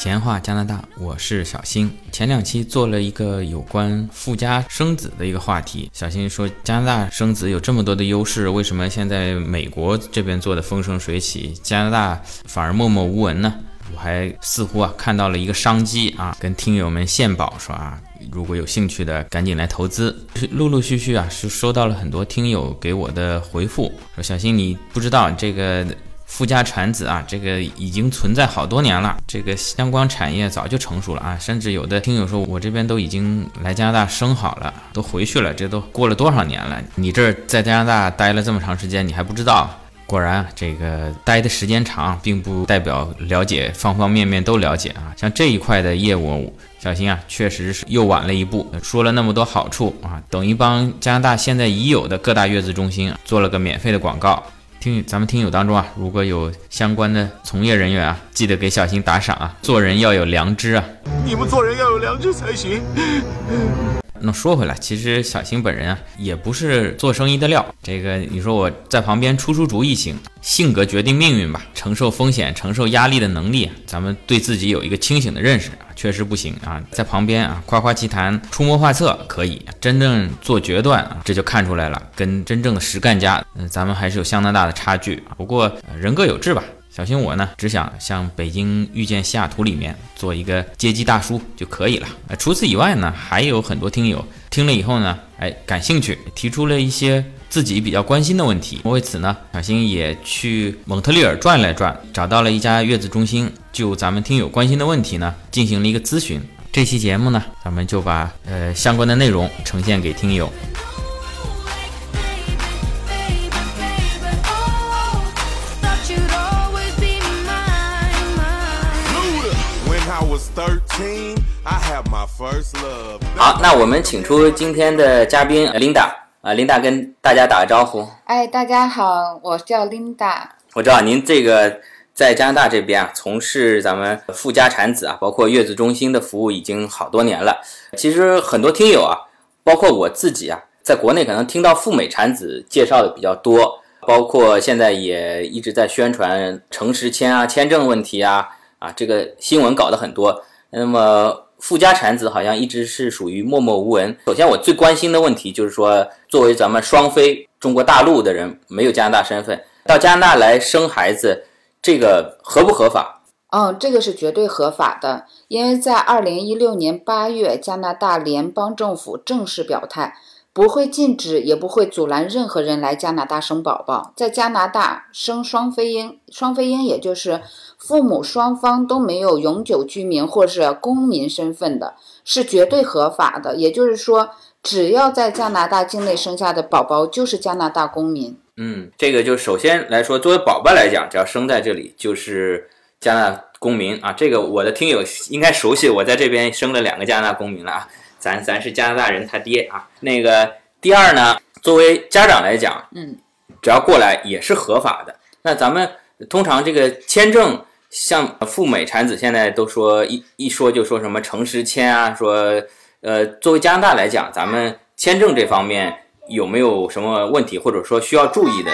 闲话加拿大，我是小新。前两期做了一个有关富家生子的一个话题。小新说，加拿大生子有这么多的优势，为什么现在美国这边做的风生水起，加拿大反而默默无闻呢？我还似乎啊看到了一个商机啊，跟听友们献宝说啊，如果有兴趣的，赶紧来投资。陆陆续续啊，是收到了很多听友给我的回复，说小新你不知道这个。富家产子啊，这个已经存在好多年了，这个相关产业早就成熟了啊，甚至有的听友说，我这边都已经来加拿大生好了，都回去了，这都过了多少年了？你这在加拿大待了这么长时间，你还不知道？果然，这个待的时间长，并不代表了解方方面面都了解啊。像这一块的业务，小新啊，确实是又晚了一步。说了那么多好处啊，等于帮加拿大现在已有的各大月子中心做了个免费的广告。听咱们听友当中啊，如果有相关的从业人员啊，记得给小新打赏啊！做人要有良知啊！你们做人要有良知才行。那说回来，其实小新本人啊，也不是做生意的料。这个你说我在旁边出出主意行，性格决定命运吧。承受风险、承受压力的能力，咱们对自己有一个清醒的认识啊，确实不行啊。在旁边啊，夸夸其谈、出谋划策可以，真正做决断啊，这就看出来了，跟真正的实干家，嗯，咱们还是有相当大的差距。不过人各有志吧。小心我呢，只想像《北京遇见西雅图》里面做一个接机大叔就可以了。呃，除此以外呢，还有很多听友听了以后呢，哎，感兴趣，提出了一些自己比较关心的问题。为此呢，小新也去蒙特利尔转了转，找到了一家月子中心，就咱们听友关心的问题呢，进行了一个咨询。这期节目呢，咱们就把呃相关的内容呈现给听友。好，那我们请出今天的嘉宾 Linda 啊，Linda 跟大家打个招呼。哎，大家好，我叫 Linda。我知道您这个在加拿大这边啊，从事咱们富家产子啊，包括月子中心的服务已经好多年了。其实很多听友啊，包括我自己啊，在国内可能听到赴美产子介绍的比较多，包括现在也一直在宣传诚实签啊、签证问题啊，啊，这个新闻搞得很多。那么。富家产子好像一直是属于默默无闻。首先，我最关心的问题就是说，作为咱们双非中国大陆的人，没有加拿大身份，到加拿大来生孩子，这个合不合法？嗯，这个是绝对合法的，因为在二零一六年八月，加拿大联邦政府正式表态。不会禁止，也不会阻拦任何人来加拿大生宝宝。在加拿大生双非婴，双非婴也就是父母双方都没有永久居民或是公民身份的，是绝对合法的。也就是说，只要在加拿大境内生下的宝宝就是加拿大公民。嗯，这个就首先来说，作为宝宝来讲，只要生在这里就是加拿大公民啊。这个我的听友应该熟悉，我在这边生了两个加拿大公民了啊。咱咱是加拿大人，他爹啊。那个第二呢，作为家长来讲，嗯，只要过来也是合法的。那咱们通常这个签证，像赴美产子，现在都说一一说就说什么诚实签啊，说呃，作为加拿大来讲，咱们签证这方面有没有什么问题，或者说需要注意的？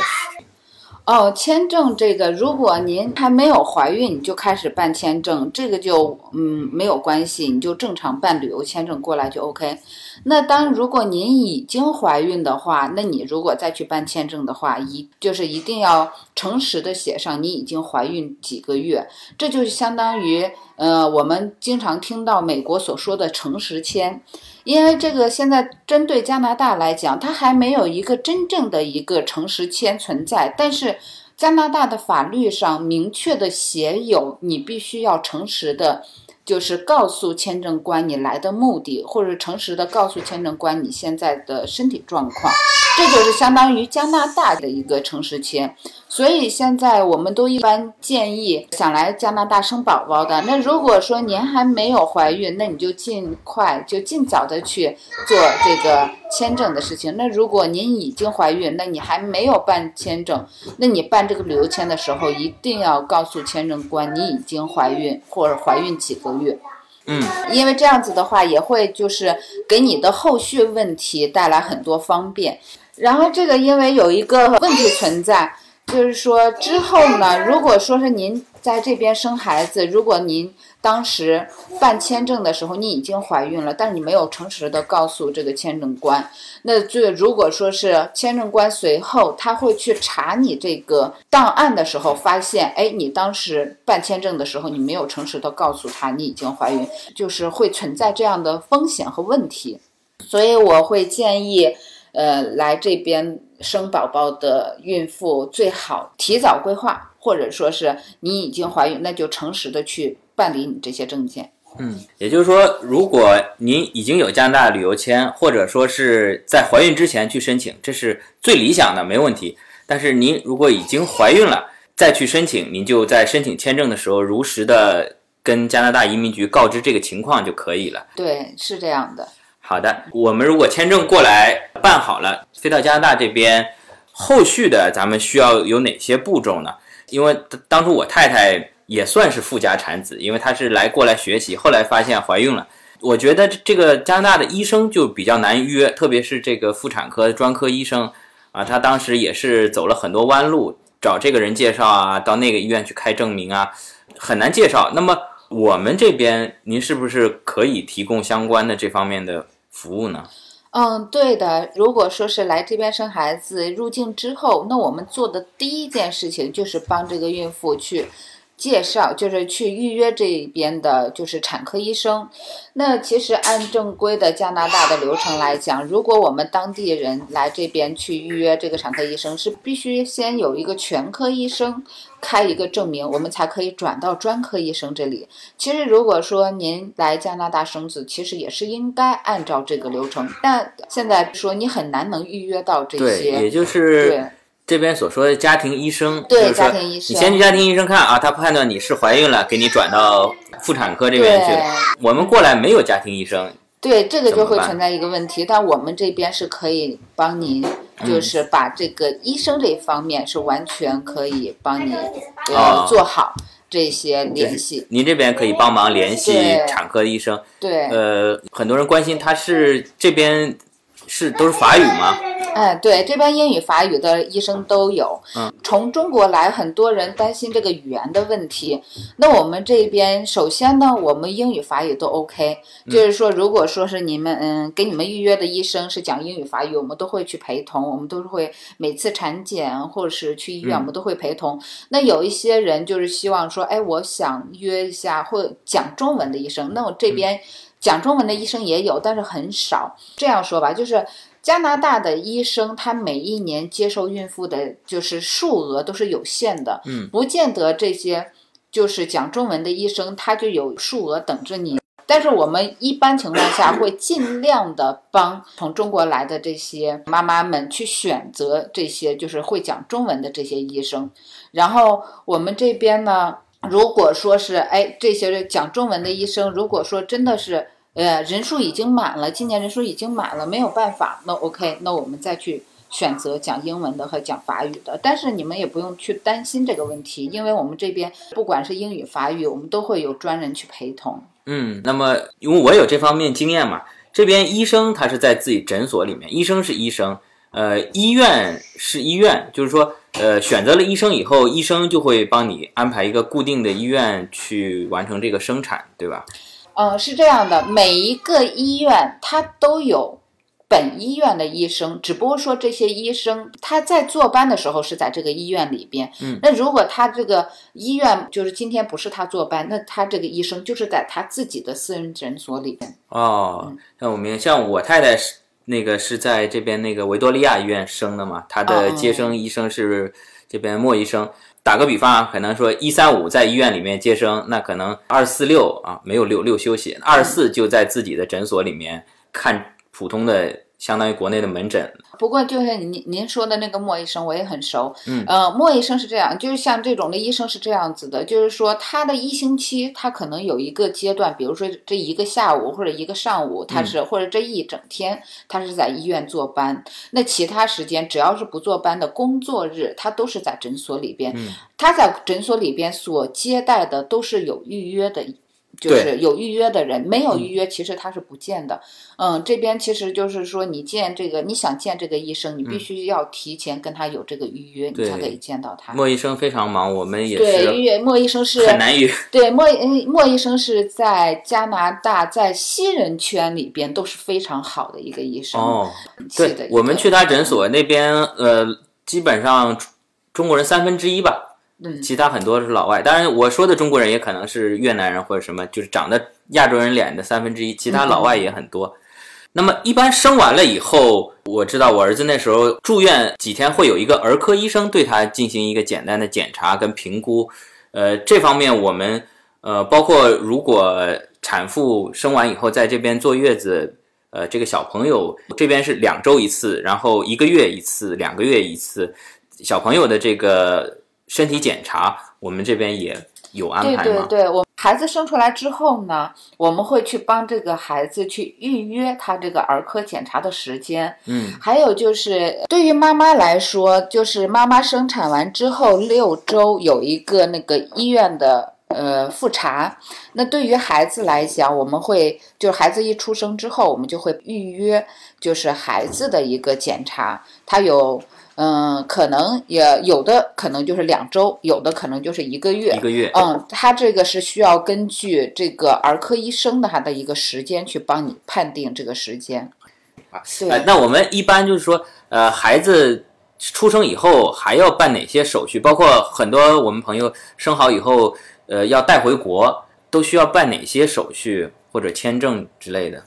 哦，签证这个，如果您还没有怀孕，你就开始办签证，这个就嗯没有关系，你就正常办旅游签证过来就 OK。那当如果您已经怀孕的话，那你如果再去办签证的话，一就是一定要诚实的写上你已经怀孕几个月，这就是相当于呃我们经常听到美国所说的诚实签。因为这个现在针对加拿大来讲，它还没有一个真正的一个诚实签存在，但是加拿大的法律上明确的写有，你必须要诚实的。就是告诉签证官你来的目的，或者诚实的告诉签证官你现在的身体状况，这就是相当于加拿大的一个诚实签。所以现在我们都一般建议想来加拿大生宝宝的，那如果说您还没有怀孕，那你就尽快就尽早的去做这个签证的事情。那如果您已经怀孕，那你还没有办签证，那你办这个旅游签的时候一定要告诉签证官你已经怀孕或者怀孕几个。月，嗯，因为这样子的话，也会就是给你的后续问题带来很多方便。然后这个因为有一个问题存在，就是说之后呢，如果说是您在这边生孩子，如果您当时办签证的时候你已经怀孕了，但是你没有诚实的告诉这个签证官，那这如果说是签证官随后他会去查你这个档案的时候，发现，哎，你当时办签证的时候你没有诚实的告诉他你已经怀孕，就是会存在这样的风险和问题，所以我会建议，呃，来这边生宝宝的孕妇最好提早规划，或者说是你已经怀孕，那就诚实的去。办理你这些证件，嗯，也就是说，如果您已经有加拿大旅游签，或者说是在怀孕之前去申请，这是最理想的，没问题。但是您如果已经怀孕了再去申请，您就在申请签证的时候如实的跟加拿大移民局告知这个情况就可以了。对，是这样的。好的，我们如果签证过来办好了，飞到加拿大这边，后续的咱们需要有哪些步骤呢？因为当初我太太。也算是富家产子，因为她是来过来学习，后来发现怀孕了。我觉得这个加拿大的医生就比较难约，特别是这个妇产科专科医生啊，他当时也是走了很多弯路，找这个人介绍啊，到那个医院去开证明啊，很难介绍。那么我们这边，您是不是可以提供相关的这方面的服务呢？嗯，对的。如果说是来这边生孩子入境之后，那我们做的第一件事情就是帮这个孕妇去。介绍就是去预约这边的，就是产科医生。那其实按正规的加拿大的流程来讲，如果我们当地人来这边去预约这个产科医生，是必须先有一个全科医生开一个证明，我们才可以转到专科医生这里。其实如果说您来加拿大生子，其实也是应该按照这个流程。但现在说你很难能预约到这些，也就是对。这边所说的家庭医生，对家庭医生，你先去家庭医生看啊，他判断你是怀孕了，给你转到妇产科这边去。我们过来没有家庭医生，对这个就会存在一个问题。但我们这边是可以帮您，就是把这个医生这方面是完全可以帮你呃做好这些联系。您这边可以帮忙联系产科医生。对，呃，很多人关心他是这边是都是法语吗？哎，对，这边英语、法语的医生都有。嗯，从中国来，很多人担心这个语言的问题。那我们这边，首先呢，我们英语、法语都 OK。就是说，如果说是你们，嗯，给你们预约的医生是讲英语、法语，我们都会去陪同。我们都是会每次产检或者是去医院，我们都会陪同。那有一些人就是希望说，哎，我想约一下或讲中文的医生。那我这边讲中文的医生也有，但是很少。这样说吧，就是。加拿大的医生，他每一年接受孕妇的，就是数额都是有限的，嗯，不见得这些就是讲中文的医生他就有数额等着你。但是我们一般情况下会尽量的帮从中国来的这些妈妈们去选择这些就是会讲中文的这些医生。然后我们这边呢，如果说是哎这些讲中文的医生，如果说真的是。呃，人数已经满了，今年人数已经满了，没有办法。那 OK，那我们再去选择讲英文的和讲法语的。但是你们也不用去担心这个问题，因为我们这边不管是英语、法语，我们都会有专人去陪同。嗯，那么因为我有这方面经验嘛，这边医生他是在自己诊所里面，医生是医生，呃，医院是医院，就是说，呃，选择了医生以后，医生就会帮你安排一个固定的医院去完成这个生产，对吧？嗯，是这样的，每一个医院它都有本医院的医生，只不过说这些医生他在坐班的时候是在这个医院里边。嗯，那如果他这个医院就是今天不是他坐班，那他这个医生就是在他自己的私人诊所里边。哦，那我明像我太太是那个是在这边那个维多利亚医院生的嘛，她的接生医生是这边莫医生。打个比方啊，可能说一三五在医院里面接生，那可能二四六啊没有六六休息，二四就在自己的诊所里面看普通的。相当于国内的门诊，不过就是您您说的那个莫医生，我也很熟。嗯，呃，莫医生是这样，就是像这种的医生是这样子的，就是说他的一星期，他可能有一个阶段，比如说这一个下午或者一个上午，他是或者这一整天，他是在医院坐班。那其他时间只要是不坐班的工作日，他都是在诊所里边。嗯，他在诊所里边所接待的都是有预约的。就是有预约的人，没有预约其实他是不见的。嗯，这边其实就是说，你见这个，你想见这个医生，你必须要提前跟他有这个预约，你才可以见到他。莫医生非常忙，我们也对，莫医生是很难约。对莫嗯莫医生是在加拿大，在西人圈里边都是非常好的一个医生。哦，是的对，我们去他诊所那边，呃，基本上中国人三分之一吧，其他很多是老外。当然，我说的中国人也可能是越南人或者什么，就是长得亚洲人脸的三分之一，其他老外也很多。那么一般生完了以后，我知道我儿子那时候住院几天，会有一个儿科医生对他进行一个简单的检查跟评估。呃，这方面我们呃，包括如果产妇生完以后在这边坐月子，呃，这个小朋友这边是两周一次，然后一个月一次，两个月一次，小朋友的这个身体检查，我们这边也有安排吗？对对，我孩子生出来之后呢，我们会去帮这个孩子去预约他这个儿科检查的时间。嗯，还有就是对于妈妈来说，就是妈妈生产完之后六周有一个那个医院的。呃，复查。那对于孩子来讲，我们会就是孩子一出生之后，我们就会预约，就是孩子的一个检查。他有，嗯、可能也有的可能就是两周，有的可能就是一个月。一个月。嗯，他这个是需要根据这个儿科医生的他的一个时间去帮你判定这个时间。对呃，那我们一般就是说，呃，孩子出生以后还要办哪些手续？包括很多我们朋友生好以后，呃，要带回国，都需要办哪些手续或者签证之类的？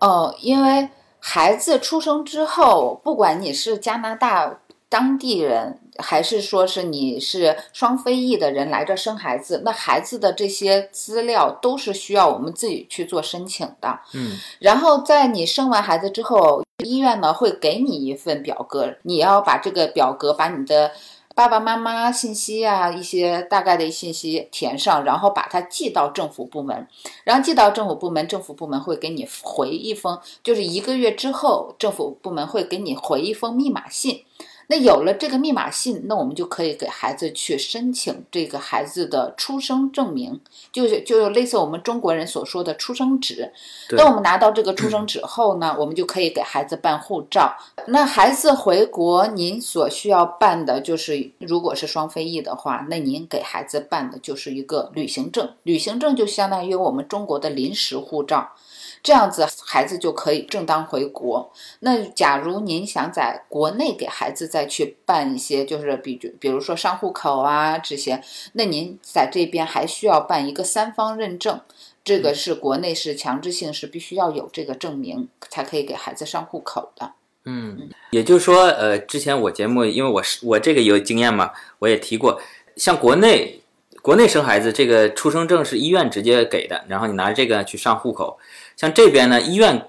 哦，因为孩子出生之后，不管你是加拿大当地人，还是说是你是双非裔的人来这生孩子，那孩子的这些资料都是需要我们自己去做申请的。嗯，然后在你生完孩子之后，医院呢会给你一份表格，你要把这个表格把你的。爸爸妈妈信息啊，一些大概的信息填上，然后把它寄到政府部门，然后寄到政府部门，政府部门会给你回一封，就是一个月之后，政府部门会给你回一封密码信。那有了这个密码信，那我们就可以给孩子去申请这个孩子的出生证明，就是就类似我们中国人所说的出生纸。对那我们拿到这个出生 纸后呢，我们就可以给孩子办护照。那孩子回国，您所需要办的就是，如果是双非裔的话，那您给孩子办的就是一个旅行证。旅行证就相当于我们中国的临时护照。这样子孩子就可以正当回国。那假如您想在国内给孩子再去办一些，就是比比如说上户口啊这些，那您在这边还需要办一个三方认证，这个是国内是强制性，是必须要有这个证明才可以给孩子上户口的。嗯，也就是说，呃，之前我节目，因为我是我这个有经验嘛，我也提过，像国内国内生孩子这个出生证是医院直接给的，然后你拿着这个去上户口。像这边呢，医院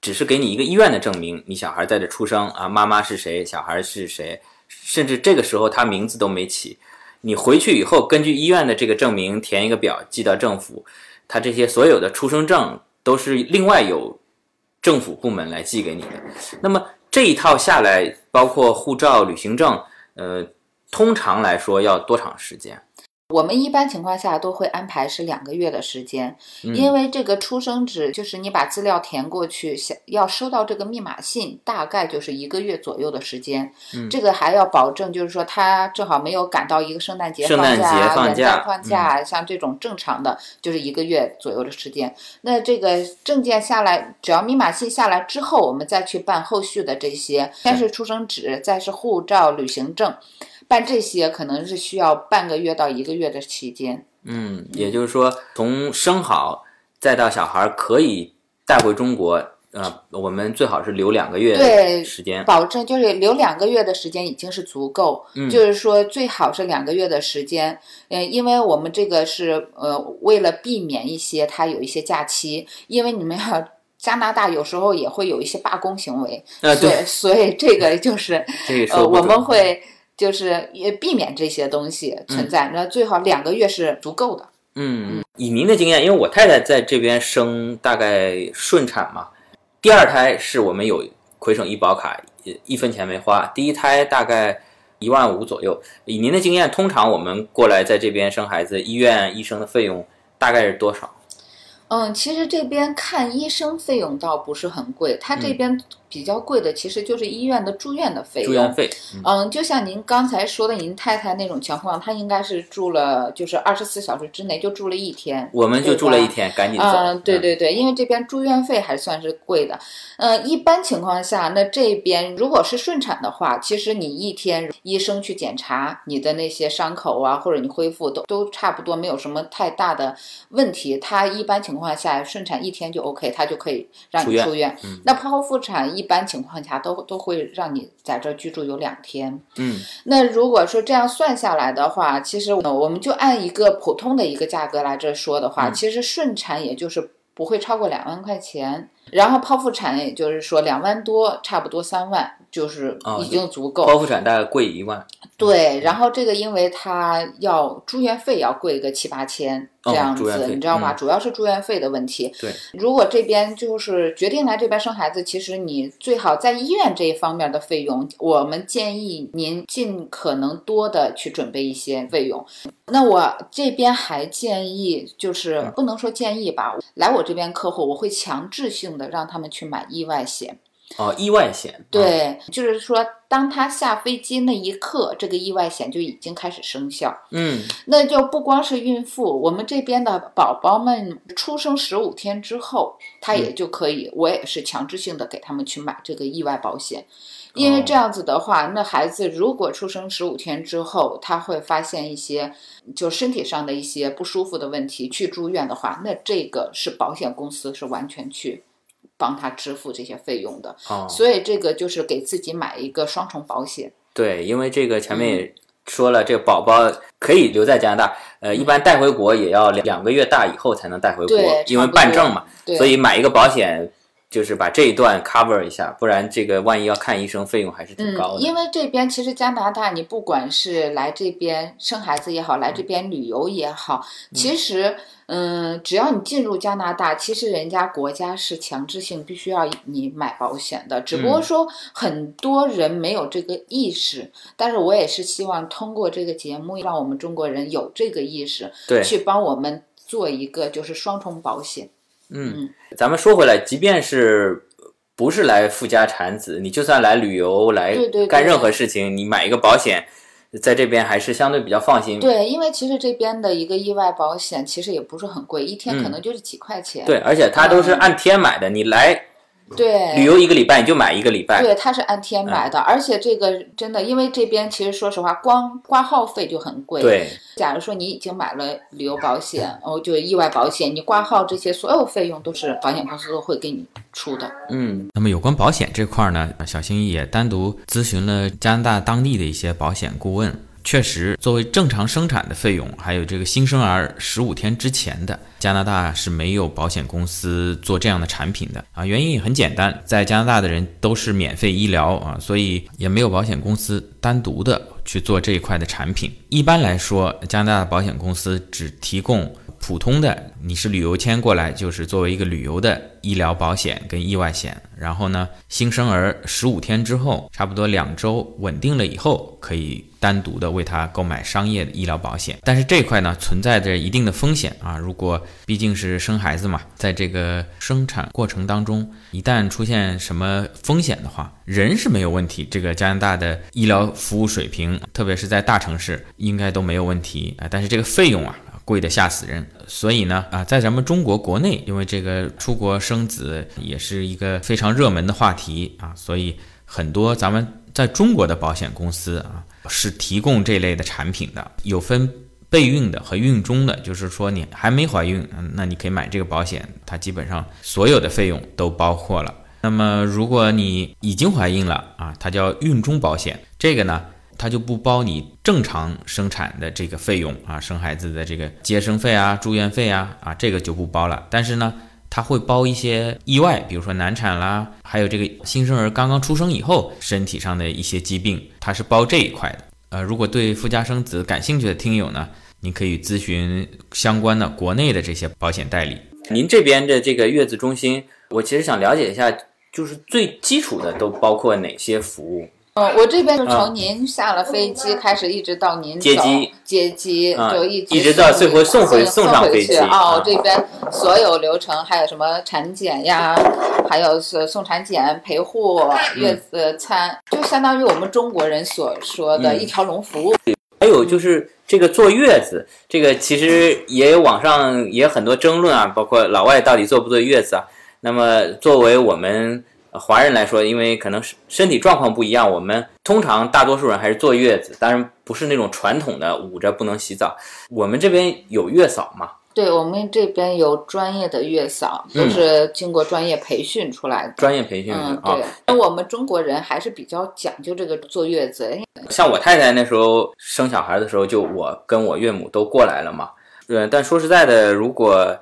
只是给你一个医院的证明，你小孩在这出生啊，妈妈是谁，小孩是谁，甚至这个时候他名字都没起。你回去以后，根据医院的这个证明填一个表寄到政府，他这些所有的出生证都是另外有政府部门来寄给你的。那么这一套下来，包括护照、旅行证，呃，通常来说要多长时间？我们一般情况下都会安排是两个月的时间，因为这个出生纸就是你把资料填过去，想要收到这个密码信，大概就是一个月左右的时间。嗯这个还要保证，就是说他正好没有赶到一个圣诞节圣诞节假、元放假旦放假，像这种正常的就是一个月左右的时间。那这个证件下来，只要密码信下来之后，我们再去办后续的这些，先是出生纸，再是护照、旅行证。办这些可能是需要半个月到一个月的期间。嗯，也就是说，从生好再到小孩可以带回中国，呃，我们最好是留两个月对时间。保证就是留两个月的时间已经是足够，嗯就是说最好是两个月的时间，嗯，因为我们这个是呃为了避免一些他有一些假期，因为你们要加拿大有时候也会有一些罢工行为，呃，所以对，所以这个就是这个呃我们会就是也避免这些东西存在，那、最好两个月是足够的。嗯，以您的经验，因为我太太在这边生大概顺产嘛，第二胎是我们有魁省医保卡，一一分钱没花，第一胎大概一万五左右。以您的经验，通常我们过来在这边生孩子，医院医生的费用大概是多少？嗯，其实这边看医生费用倒不是很贵，他这边比较贵的其实就是医院的住院的费用。住院费，嗯，就像您刚才说的，您太太那种情况，她应该是住了，就是二十四小时之内就住了一天，我们就住了一天，赶紧走。嗯，对对对，因为这边住院费还算是贵的。嗯，一般情况下，那这边如果是顺产的话，其实你一天医生去检查你的那些伤口啊，或者你恢复都都差不多，没有什么太大的问题。他一般情况下顺产一天就 OK，他就可以让你出院。嗯那剖腹产一般情况下都都会让你在这儿居住有两天。嗯，那如果说这样算下来的话，其实呃我们就按一个普通的一个价格来这说的嗯。话，其实顺产也就是不会超过两万块钱，然后剖腹产也就是说两万多，差不多三万，就是哦已经足够。剖腹产大概贵一万。对，然后这个因为它要住院费要贵个七八千哦这样子，你知道吗？嗯主要是住院费的问题。对，如果这边就是决定来这边生孩子，其实你最好在医院这一方面的费用，我们建议您尽可能多的去准备一些费用。那我这边还建议，就是不能说建议吧，来我这边客户，我会强制性的让他们去买意外险。哦，意外险。啊，对，就是说，当他下飞机那一刻，这个意外险就已经开始生效。嗯，那就不光是孕妇，我们这边的宝宝们出生十五天之后，他也就可以，我也是强制性的给他们去买这个意外保险。因为这样子的话，那孩子如果出生十五天之后，他会发现一些就身体上的一些不舒服的问题，去住院的话，那这个是保险公司是完全去帮他支付这些费用的。哦，所以这个就是给自己买一个双重保险。对，因为这个前面嗯也说了，这个宝宝可以留在加拿大，呃，一般带回国也要两两个月大以后才能带回国，因为办证嘛，所以买一个保险。就是把这一段 cover 一下，不然这个万一要看医生，费用还是挺高嗯，的。因为这边其实加拿大，你不管是来这边生孩子也好，来这边旅游也好，其实，嗯，只要你进入加拿大，其实人家国家是强制性必须要你买保险的，只不过说很多人没有这个意识，但是我也是希望通过这个节目，让我们中国人有这个意识，对，去帮我们做一个就是双重保险。嗯，咱们说回来，即便是不是来富家产子，你就算来旅游来干任何事情，你买一个保险，在这边还是相对比较放心。对，因为其实这边的一个意外保险其实也不是很贵，一天可能就是几块钱。嗯对，而且它都是嗯按天买的，你来对旅游一个礼拜你就买一个礼拜。对，它是按天买嗯的，而且这个真的，因为这边其实说实话，光挂号费就很贵。，对，假如说你已经买了旅游保险，哦，就意外保险，你挂号这些所有费用都是保险公司都会给你出的。嗯，那么有关保险这块儿呢，小新也单独咨询了加拿大当地的一些保险顾问。确实，作为正常生产的费用，还有这个新生儿十五天之前的，加拿大是没有保险公司做这样的产品的啊。原因也很简单，在加拿大的人都是免费医疗啊，所以也没有保险公司单独的去做这一块的产品。一般来说，加拿大的保险公司只提供普通的，你是旅游签过来，就是作为一个旅游的医疗保险跟意外险。然后呢，新生儿十五天之后，差不多两周稳定了以后，可以单独的为他购买商业的医疗保险。但是这块呢，存在着一定的风险啊。如果毕竟是生孩子嘛，在这个生产过程当中，一旦出现什么风险的话，人是没有问题。这个加拿大的医疗服务水平，特别是在大城市，应该都没有问题啊。但是这个费用啊。贵的吓死人，所以呢，啊，在咱们中国国内，因为这个出国生子也是一个非常热门的话题啊，所以很多咱们在中国的保险公司啊是提供这类的产品的，有分备孕的和孕中的，就是说你还没怀孕，那你可以买这个保险，它基本上所有的费用都包括了。那么如果你已经怀孕了啊，它叫孕中保险，这个呢。它就不包你正常生产的这个费用啊，生孩子的这个接生费啊、住院费啊，啊这个就不包了。但是呢，它会包一些意外，比如说难产啦，还有这个新生儿刚刚出生以后身体上的一些疾病，它是包这一块的。呃，如果对富家生子感兴趣的听友呢，你可以咨询相关的国内的这些保险代理。您这边的这个月子中心，我其实想了解一下，就是最基础的都包括哪些服务？嗯，我这边就从您下了飞机开始，一直到您接机接机，就一一直到最后送回送上飞机哦。这边所有流程，还有什么产检呀，还有是送产检、陪护、月子餐，就相当于我们中国人所说的一条龙服务。还有就是这个坐月子，这个其实也有网上也有很多争论啊，包括老外到底坐不坐月子啊？那么作为我们。华人来说，因为可能是身体状况不一样，我们通常大多数人还是坐月子，当然不是那种传统的捂着不能洗澡。我们这边有月嫂吗？对我们这边有专业的月嫂，都是经过专业培训出来的。专业培训嗯，对。那我们中国人还是比较讲究这个坐月子。像我太太那时候生小孩的时候，就我跟我岳母都过来了嘛。对，但说实在的，如果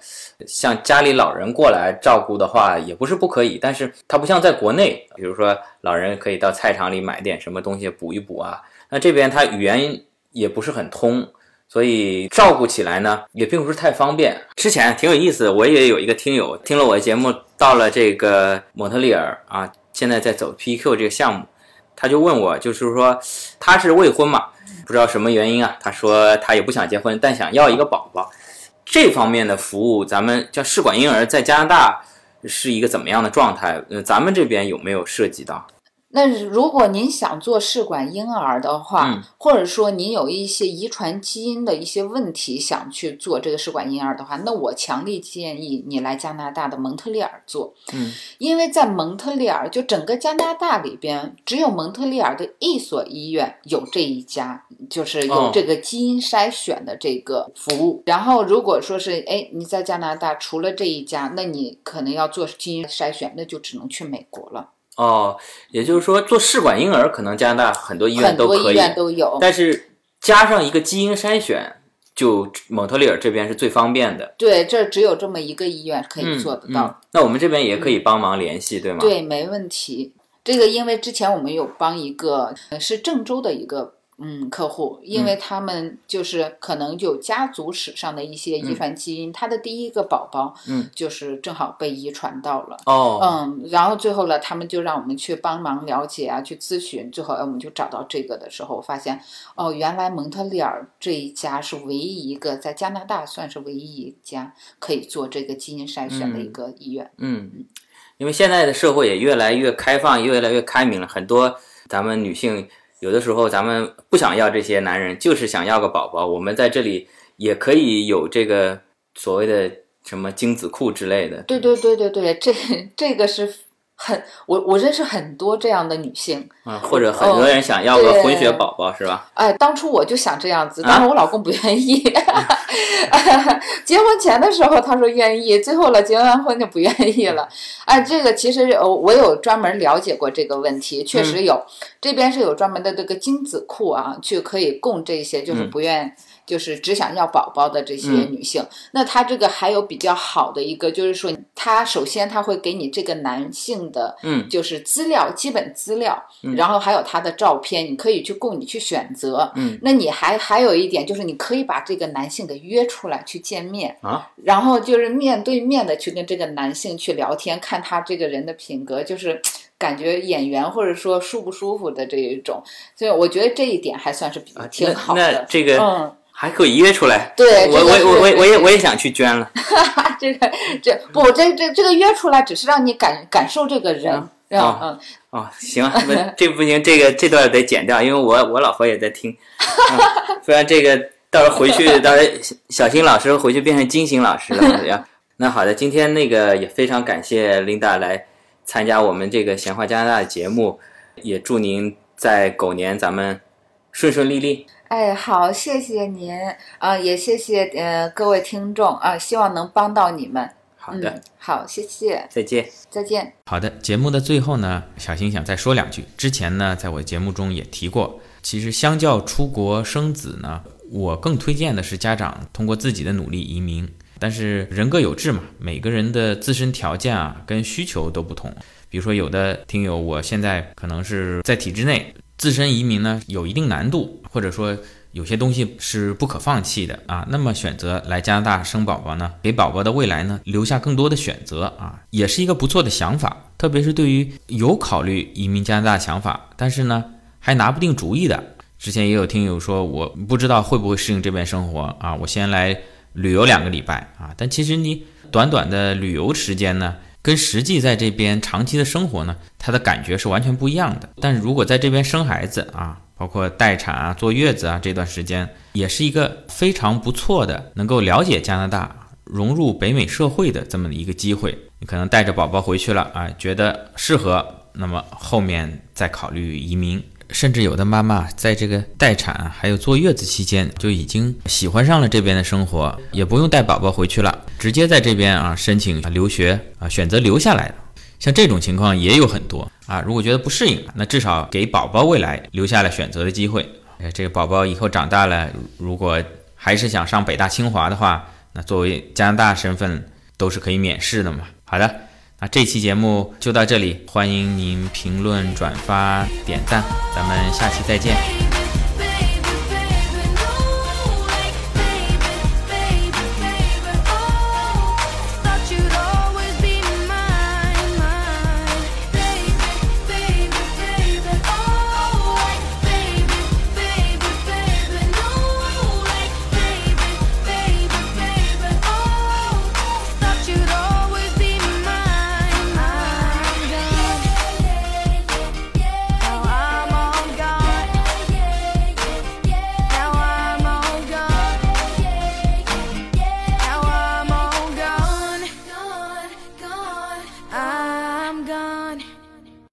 像家里老人过来照顾的话，也不是不可以。但是它不像在国内，比如说老人可以到菜场里买点什么东西补一补啊。那这边他语言也不是很通，所以照顾起来呢也并不是太方便。之前挺有意思，我也有一个听友听了我的节目，到了这个蒙特利尔啊，现在在走 PQ 这个项目，他就问我，就是说他是未婚嘛。不知道什么原因啊？他说他也不想结婚，但想要一个宝宝。这方面的服务，咱们叫试管婴儿，在加拿大是一个怎么样的状态？呃，咱们这边有没有涉及到？那如果您想做试管婴儿的话，或者说您有一些遗传基因的一些问题想去做这个试管婴儿的话，那我强烈建议你来加拿大的蒙特利尔做。嗯，因为在蒙特利尔，就整个加拿大里边，只有蒙特利尔的一所医院有这一家，就是有这个基因筛选的这个服务。然后如果说是哎你在加拿大除了这一家，那你可能要做基因筛选，那就只能去美国了。哦，也就是说，做试管婴儿可能加拿大很多医院都可以，都有。但是加上一个基因筛选，就蒙特利尔这边是最方便的。对，这只有这么一个医院可以做得到。那我们这边也可以帮忙联系，对吗？对，没问题。这个因为之前我们有帮一个是郑州的一个。嗯，客户，因为他们就是可能有家族史上的一些遗传基因，他的第一个宝宝，嗯，就是正好被遗传到了。哦，嗯，然后最后呢，他们就让我们去帮忙了解啊，去咨询，最后我们就找到这个的时候，发现哦，原来蒙特利尔这一家是唯一一个在加拿大算是唯一一家可以做这个基因筛选的一个医院。嗯，因为现在的社会也越来越开放，越来越开明了，很多咱们女性。有的时候咱们不想要这些男人，就是想要个宝宝。我们在这里也可以有这个所谓的什么精子库之类的。对对对对对，这这个是。很，我我认识很多这样的女性嗯，或者很多人想要个混血宝宝，是吧？哎，当初我就想这样子，但是我老公不愿意。结婚前的时候他说愿意，最后了结完婚就不愿意了。哎，这个其实我有专门了解过这个问题，确实有，这边是有专门的这个精子库啊，去可以供这些就是不愿。就是只想要宝宝的这些女性，那她这个还有比较好的一个，就是说，她首先她会给你这个男性的，嗯，就是资料，基本资料，然后还有他的照片，你可以去供你去选择，嗯，那你还还有一点就是你可以把这个男性给约出来去见面啊，然后就是面对面的去跟这个男性去聊天，看他这个人的品格，就是 感觉眼缘或者说舒不舒服的这一种，所以我觉得这一点还算是比挺好的。那这个，嗯。还可以约出来，对，我我我我我也我也想去捐了。这个这不这这这个约出来只是让你感感受这个人，嗯。嗯。哦行，这不行，这个这段得剪掉，因为我我老婆也在听，不然这个到时候回去到时候小新老师回去变成金星老师了。那好的，今天那个也非常感谢琳达来参加我们这个闲话加拿大的节目，也祝您在狗年咱们顺顺利利。哎，好，谢谢您啊，也谢谢呃各位听众啊，希望能帮到你们。好的，好，谢谢，再见，再见。好的，节目的最后呢，小新想再说两句。之前呢，在我节目中也提过，其实相较出国生子呢，我更推荐的是家长通过自己的努力移民。但是人各有志嘛，每个人的自身条件啊跟需求都不同。比如说有的听友，我现在可能是在体制内。自身移民呢有一定难度，或者说有些东西是不可放弃的啊。那么选择来加拿大生宝宝呢，给宝宝的未来呢留下更多的选择啊，也是一个不错的想法。特别是对于有考虑移民加拿大想法，但是呢还拿不定主意的。之前也有听友说，我不知道会不会适应这边生活啊，我先来旅游两个礼拜啊。但其实你短短的旅游时间呢，跟实际在这边长期的生活呢，他的感觉是完全不一样的。但是如果在这边生孩子啊，包括待产啊、坐月子啊这段时间，也是一个非常不错的，能够了解加拿大、融入北美社会的这么一个机会。你可能带着宝宝回去了啊，觉得适合，那么后面再考虑移民。甚至有的妈妈在这个待产还有坐月子期间，就已经喜欢上了这边的生活，也不用带宝宝回去了，直接在这边啊申请留学啊，选择留下来的。像这种情况也有很多啊。如果觉得不适应，那至少给宝宝未来留下了选择的机会。这个宝宝以后长大了，如果还是想上北大清华的话，那作为加拿大身份都是可以免试的嘛。好的。那这期节目就到这里，欢迎您评论、转发、点赞，咱们下期再见。